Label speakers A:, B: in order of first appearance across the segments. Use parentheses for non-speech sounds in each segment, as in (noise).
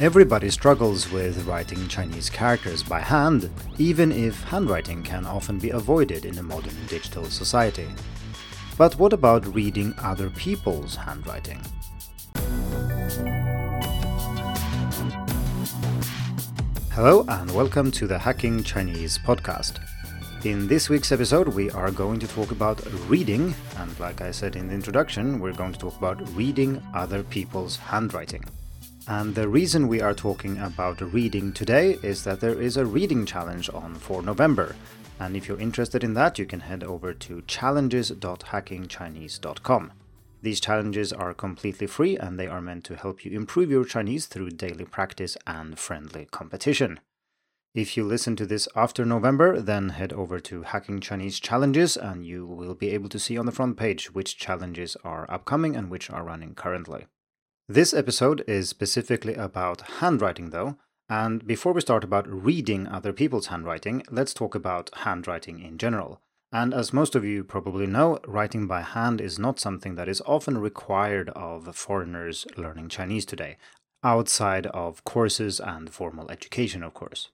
A: Everybody struggles with writing Chinese characters by hand, even if handwriting can often be avoided in a modern digital society. But what about reading other people's handwriting? Hello and welcome to the Hacking Chinese podcast. In this week's episode, we are going to talk about reading, and like I said in the introduction, we're going to talk about reading other people's handwriting. And the reason we are talking about reading today is that there is a reading challenge on for November. And if you're interested in that, you can head over to challenges.hackingchinese.com. These challenges are completely free and they are meant to help you improve your Chinese through daily practice and friendly competition. If you listen to this after November, then head over to Hacking Chinese Challenges and you will be able to see on the front page which challenges are upcoming and which are running currently. This episode is specifically about handwriting, though, and before we start about reading other people's handwriting, let's talk about handwriting in general. And as most of you probably know, writing by hand is not something that is often required of foreigners learning Chinese today, outside of courses and formal education, of course.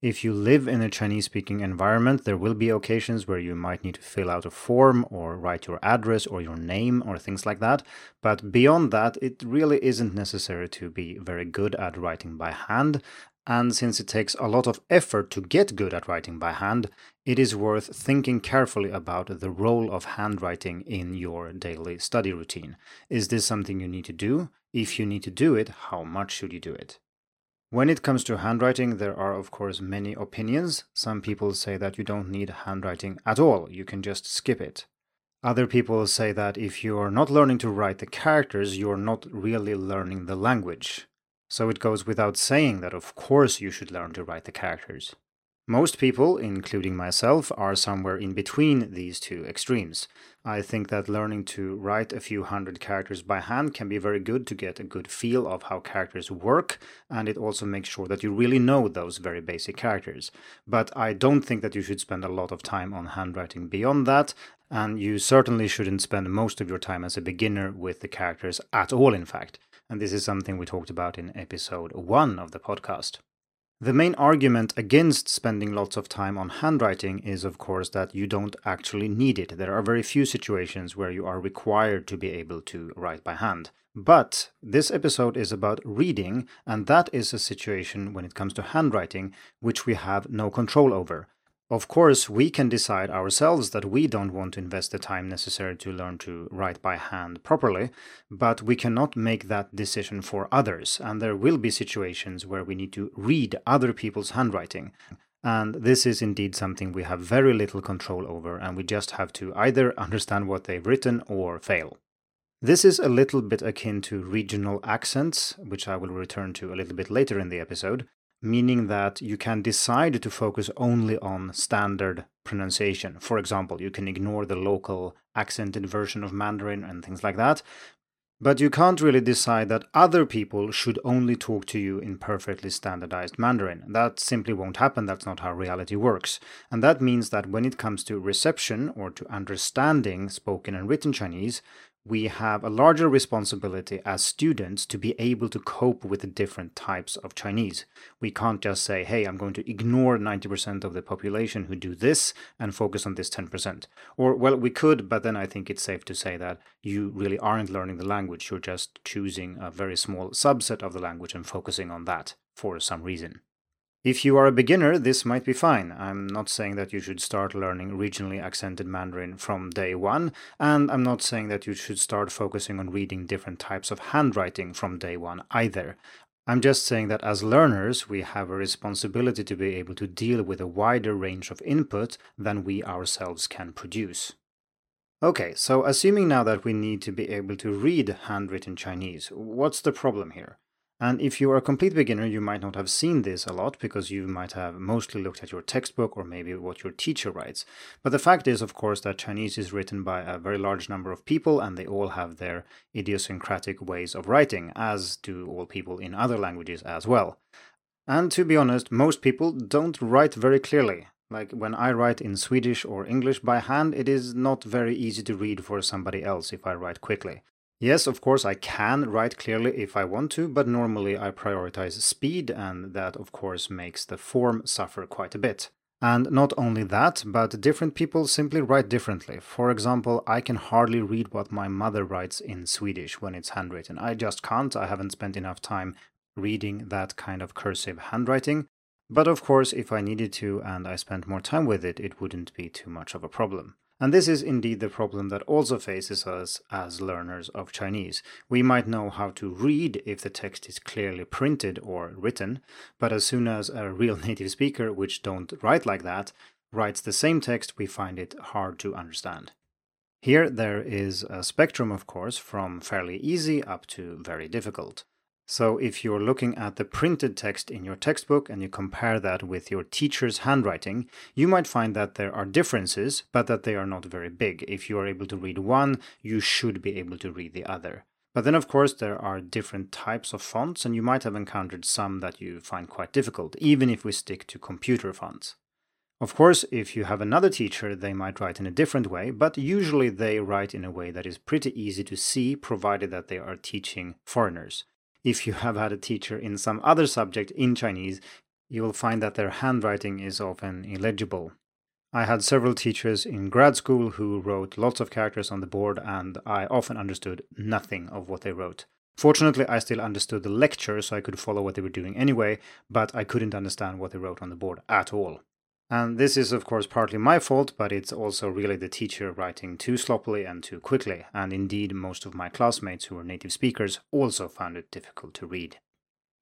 A: If you live in a Chinese speaking environment, there will be occasions where you might need to fill out a form or write your address or your name or things like that. But beyond that, it really isn't necessary to be very good at writing by hand, and since it takes a lot of effort to get good at writing by hand, it is worth thinking carefully about the role of handwriting in your daily study routine. Is this something you need to do? If you need to do it, how much should you do it? When it comes to handwriting, there are, of course, many opinions. Some people say that you don't need handwriting at all, you can just skip it. Other people say that if you're not learning to write the characters, you're not really learning the language. So it goes without saying that of course you should learn to write the characters. Most people, including myself, are somewhere in between these two extremes. I think that learning to write a few hundred characters by hand can be very good to get a good feel of how characters work, and it also makes sure that you really know those very basic characters. But I don't think that you should spend a lot of time on handwriting beyond that, and you certainly shouldn't spend most of your time as a beginner with the characters at all, in fact. And this is something we talked about in episode 1 of the podcast. The main argument against spending lots of time on handwriting is, of course, that you don't actually need it. There are very few situations where you are required to be able to write by hand. But this episode is about reading, and that is a situation when it comes to handwriting which we have no control over. Of course, we can decide ourselves that we don't want to invest the time necessary to learn to write by hand properly, but we cannot make that decision for others, and there will be situations where we need to read other people's handwriting. And this is indeed something we have very little control over, and we just have to either understand what they've written or fail. This is a little bit akin to regional accents, which I will return to a little bit later in the episode, meaning that you can decide to focus only on standard pronunciation. For example, you can ignore the local accented version of Mandarin and things like that. But you can't really decide that other people should only talk to you in perfectly standardized Mandarin. That simply won't happen. That's not how reality works. And that means that when it comes to reception or to understanding spoken and written Chinese, we have a larger responsibility as students to be able to cope with the different types of Chinese. We can't just say, hey, I'm going to ignore 90% of the population who do this and focus on this 10%. Or, well, we could, but then I think it's safe to say that you really aren't learning the language. You're just choosing a very small subset of the language and focusing on that for some reason. If you are a beginner, this might be fine. I'm not saying that you should start learning regionally accented Mandarin from day one, and I'm not saying that you should start focusing on reading different types of handwriting from day one either. I'm just saying that as learners, we have a responsibility to be able to deal with a wider range of input than we ourselves can produce. Okay, so assuming now that we need to be able to read handwritten Chinese, what's the problem here? And if you are a complete beginner, you might not have seen this a lot because you might have mostly looked at your textbook or maybe what your teacher writes. But the fact is, of course, that Chinese is written by a very large number of people and they all have their idiosyncratic ways of writing, as do all people in other languages as well. And to be honest, most people don't write very clearly. Like when I write in Swedish or English by hand, it is not very easy to read for somebody else if I write quickly. Yes, of course, I can write clearly if I want to, but normally I prioritize speed, and that, of course, makes the form suffer quite a bit. And not only that, but different people simply write differently. For example, I can hardly read what my mother writes in Swedish when it's handwritten. I just can't. I haven't spent enough time reading that kind of cursive handwriting. But of course, if I needed to and I spent more time with it, it wouldn't be too much of a problem. And this is indeed the problem that also faces us as learners of Chinese. We might know how to read if the text is clearly printed or written, but as soon as a real (laughs) native speaker, which don't write like that, writes the same text, we find it hard to understand. Here there is a spectrum, of course, from fairly easy up to very difficult. So if you're looking at the printed text in your textbook and you compare that with your teacher's handwriting, you might find that there are differences, but that they are not very big. If you are able to read one, you should be able to read the other. But then, of course, there are different types of fonts, and you might have encountered some that you find quite difficult, even if we stick to computer fonts. Of course, if you have another teacher, they might write in a different way, but usually they write in a way that is pretty easy to see, provided that they are teaching foreigners if you have had a teacher in some other subject in Chinese, you will find that their handwriting is often illegible. I had several teachers in grad school who wrote lots of characters on the board, and I often understood nothing of what they wrote. Fortunately, I still understood the lecture, so I could follow what they were doing anyway, but I couldn't understand what they wrote on the board at all. And this is, of course, partly my fault, but it's also really the teacher writing too sloppily and too quickly. And indeed, most of my classmates who were native speakers also found it difficult to read.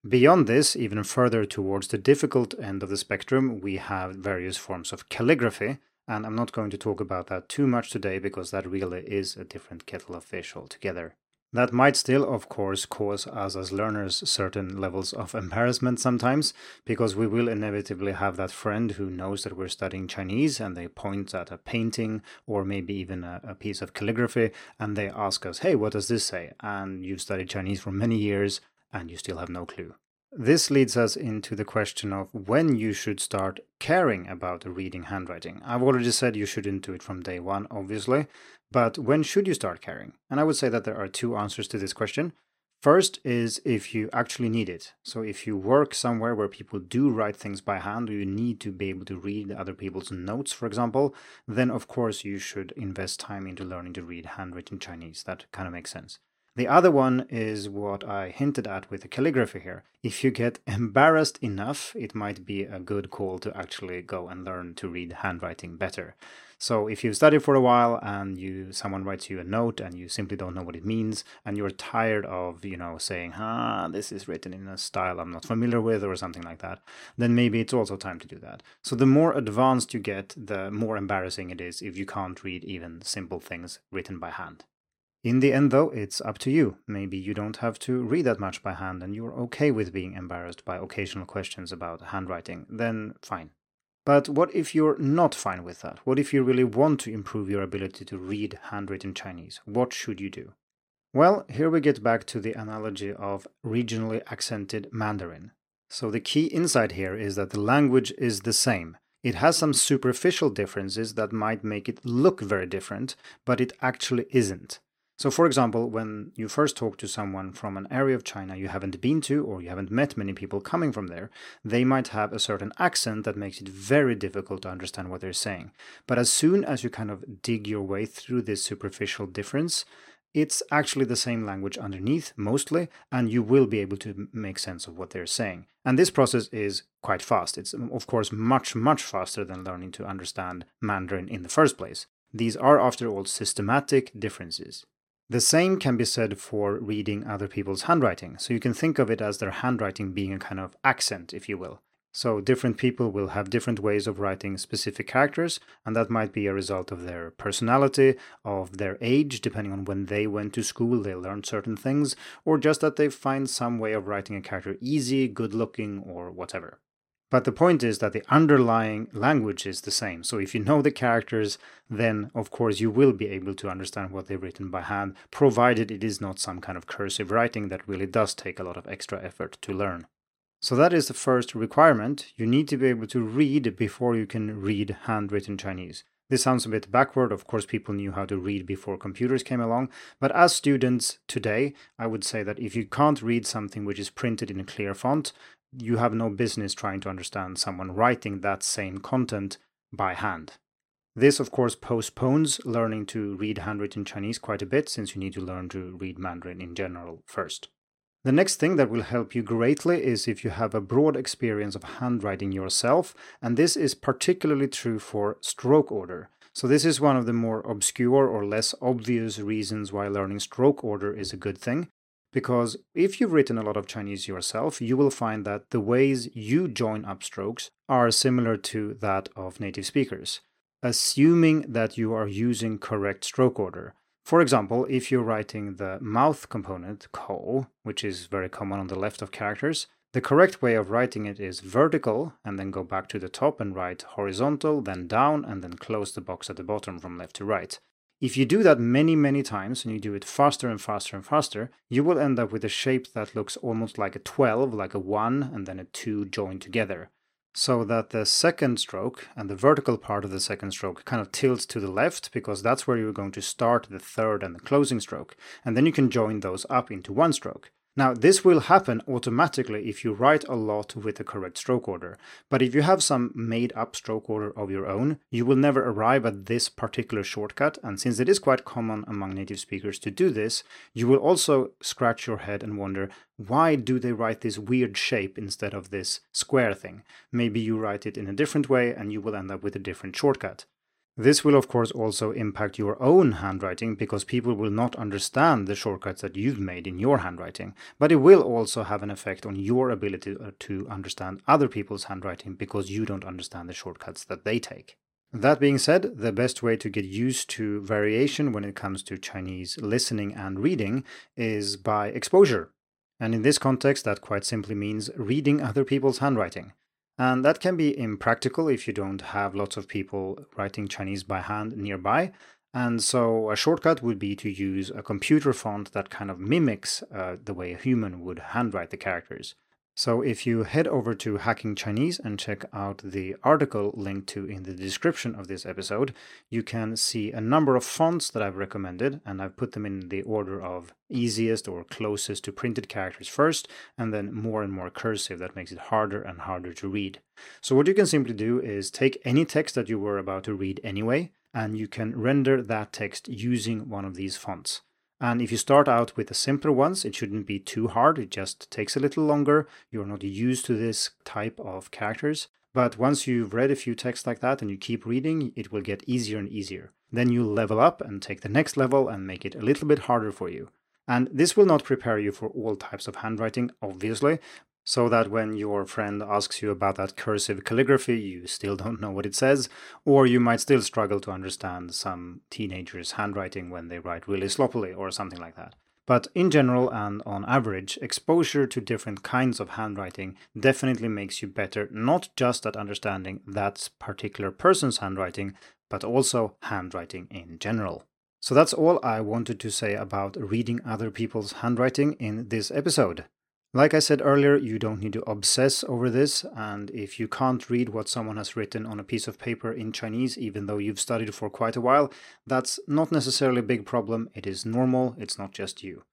A: Beyond this, even further towards the difficult end of the spectrum, we have various forms of calligraphy. And I'm not going to talk about that too much today because that really is a different kettle of fish altogether. That might still, of course, cause us as learners certain levels of embarrassment sometimes, because we will inevitably have that friend who knows that we're studying Chinese and they point at a painting or maybe even a, a, piece of calligraphy and they ask us, hey, what does this say? And you've studied Chinese for many years and you still have no clue. This leads us into the question of when you should start caring about reading handwriting. I've already said you shouldn't do it from day one, obviously, but when should you start caring? And I would say that there are two answers to this question. First is if you actually need it. So if you work somewhere where people do write things by hand, or you need to be able to read other people's notes, for example, then of course you should invest time into learning to read handwritten Chinese. That kind of makes sense. The other one is what I hinted at with the calligraphy here. If you get embarrassed enough, it might be a good call to actually go and learn to read handwriting better. So if you've studied for a while and you someone writes you a note and you simply don't know what it means and you're tired of, you know, saying, "Ah, this is written in a style I'm not familiar with" or something like that, then maybe it's also time to do that. So the more advanced you get, the more embarrassing it is if you can't read even simple things written by hand. In the end, though, it's up to you. Maybe you don't have to read that much by hand and you're okay with being embarrassed by occasional questions about handwriting. Then fine. But what if you're not fine with that? What if you really want to improve your ability to read handwritten Chinese? What should you do? Well, here we get back to the analogy of regionally accented Mandarin. So the key insight here is that the language is the same. It has some superficial differences that might make it look very different, but it actually isn't. So, for example, when you first talk to someone from an area of China you haven't been to or you haven't met many people coming from there, they might have a certain accent that makes it very difficult to understand what they're saying. But as soon as you kind of dig your way through this superficial difference, it's actually the same language underneath, mostly, and you will be able to make sense of what they're saying. And this process is quite fast. It's, of course, much, much faster than learning to understand Mandarin in the first place. These are, after all, systematic differences. The same can be said for reading other people's handwriting. So you can think of it as their handwriting being a kind of accent, if you will. So different people will have different ways of writing specific characters, and that might be a result of their personality, of their age, depending on when they went to school, they learned certain things, or just that they find some way of writing a character easy, good looking, or whatever. But the point is that the underlying language is the same. So if you know the characters, then of course you will be able to understand what they've written by hand, provided it is not some kind of cursive writing that really does take a lot of extra effort to learn. So that is the first requirement. You need to be able to read before you can read handwritten Chinese. This sounds a bit backward. Of course, people knew how to read before computers came along. But as students today, I would say that if you can't read something which is printed in a clear font, you have no business trying to understand someone writing that same content by hand. This, of course, postpones learning to read handwritten Chinese quite a bit since you need to learn to read Mandarin in general first. The next thing that will help you greatly is if you have a broad experience of handwriting yourself, and this is particularly true for stroke order. So, this is one of the more obscure or less obvious reasons why learning stroke order is a good thing. Because if you've written a lot of Chinese yourself, you will find that the ways you join up strokes are similar to that of native speakers assuming that you are using correct stroke order. For example, if you're writing the mouth component, kǒu, which is very common on the left of characters, the correct way of writing it is vertical and then go back to the top and write horizontal, then down, and then close the box at the bottom from left to right. If you do that many, many times and you do it faster and faster and faster, you will end up with a shape that looks almost like a 12, like a 1 and then a 2 joined together so that the second stroke and the vertical part of the second stroke kind of tilts to the left because that's where you're going to start the third and the closing stroke. And then you can join those up into one stroke. Now, this will happen automatically if you write a lot with the correct stroke order. But if you have some made up stroke order of your own, you will never arrive at this particular shortcut. And since it is quite common among native speakers to do this, you will also scratch your head and wonder why do they write this weird shape instead of this square thing? Maybe you write it in a different way and you will end up with a different shortcut. This will, of course, also impact your own handwriting because people will not understand the shortcuts that you've made in your handwriting. But it will also have an effect on your ability uh, to understand other people's handwriting because you don't understand the shortcuts that they take. That being said, the best way to get used to variation when it comes to Chinese listening and reading is by exposure. And in this context, that quite simply means reading other people's handwriting. And that can be impractical if you don't have lots of people writing Chinese by hand nearby. And so a shortcut would be to use a computer font that kind of mimics uh, the way a human would handwrite the characters. So if you head over to Hacking Chinese and check out the article linked to in the description of this episode, you can see a number of fonts that I've recommended, and I've put them in the order of easiest or closest to printed characters first, and then more and more cursive that makes it harder and harder to read. So what you can simply do is take any text that you were about to read anyway, and you can render that text using one of these fonts. And if you start out with the simpler ones, it shouldn't be too hard. It just takes a little longer. You're not used to this type of characters. But once you've read a few texts like that and you keep reading, it will get easier and easier. Then you level up and take the next level and make it a little bit harder for you. And this will not prepare you for all types of handwriting, obviously, so that when your friend asks you about that cursive calligraphy, you still (laughs) don't know what it says, or you might still struggle to understand some teenager's handwriting when they write really sloppily or something like that. But in general and on average, exposure to different kinds of handwriting definitely makes you better, not just at understanding that particular person's handwriting, but also handwriting in general. So that's all I wanted to say about reading other people's handwriting in this episode. Like I said earlier, you don't need to obsess over this, and if you can't read what someone has written on a piece of paper in Chinese, even though you've studied for quite a while, that's not necessarily a big problem. It is normal, it's not just you.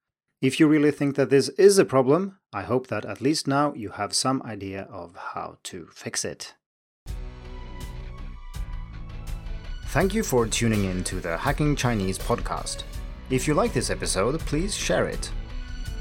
A: If you really think that this is a problem, I hope that at least now you have some idea of how to fix it. Thank you for tuning in to the Hacking Chinese podcast. If you like this episode, please share it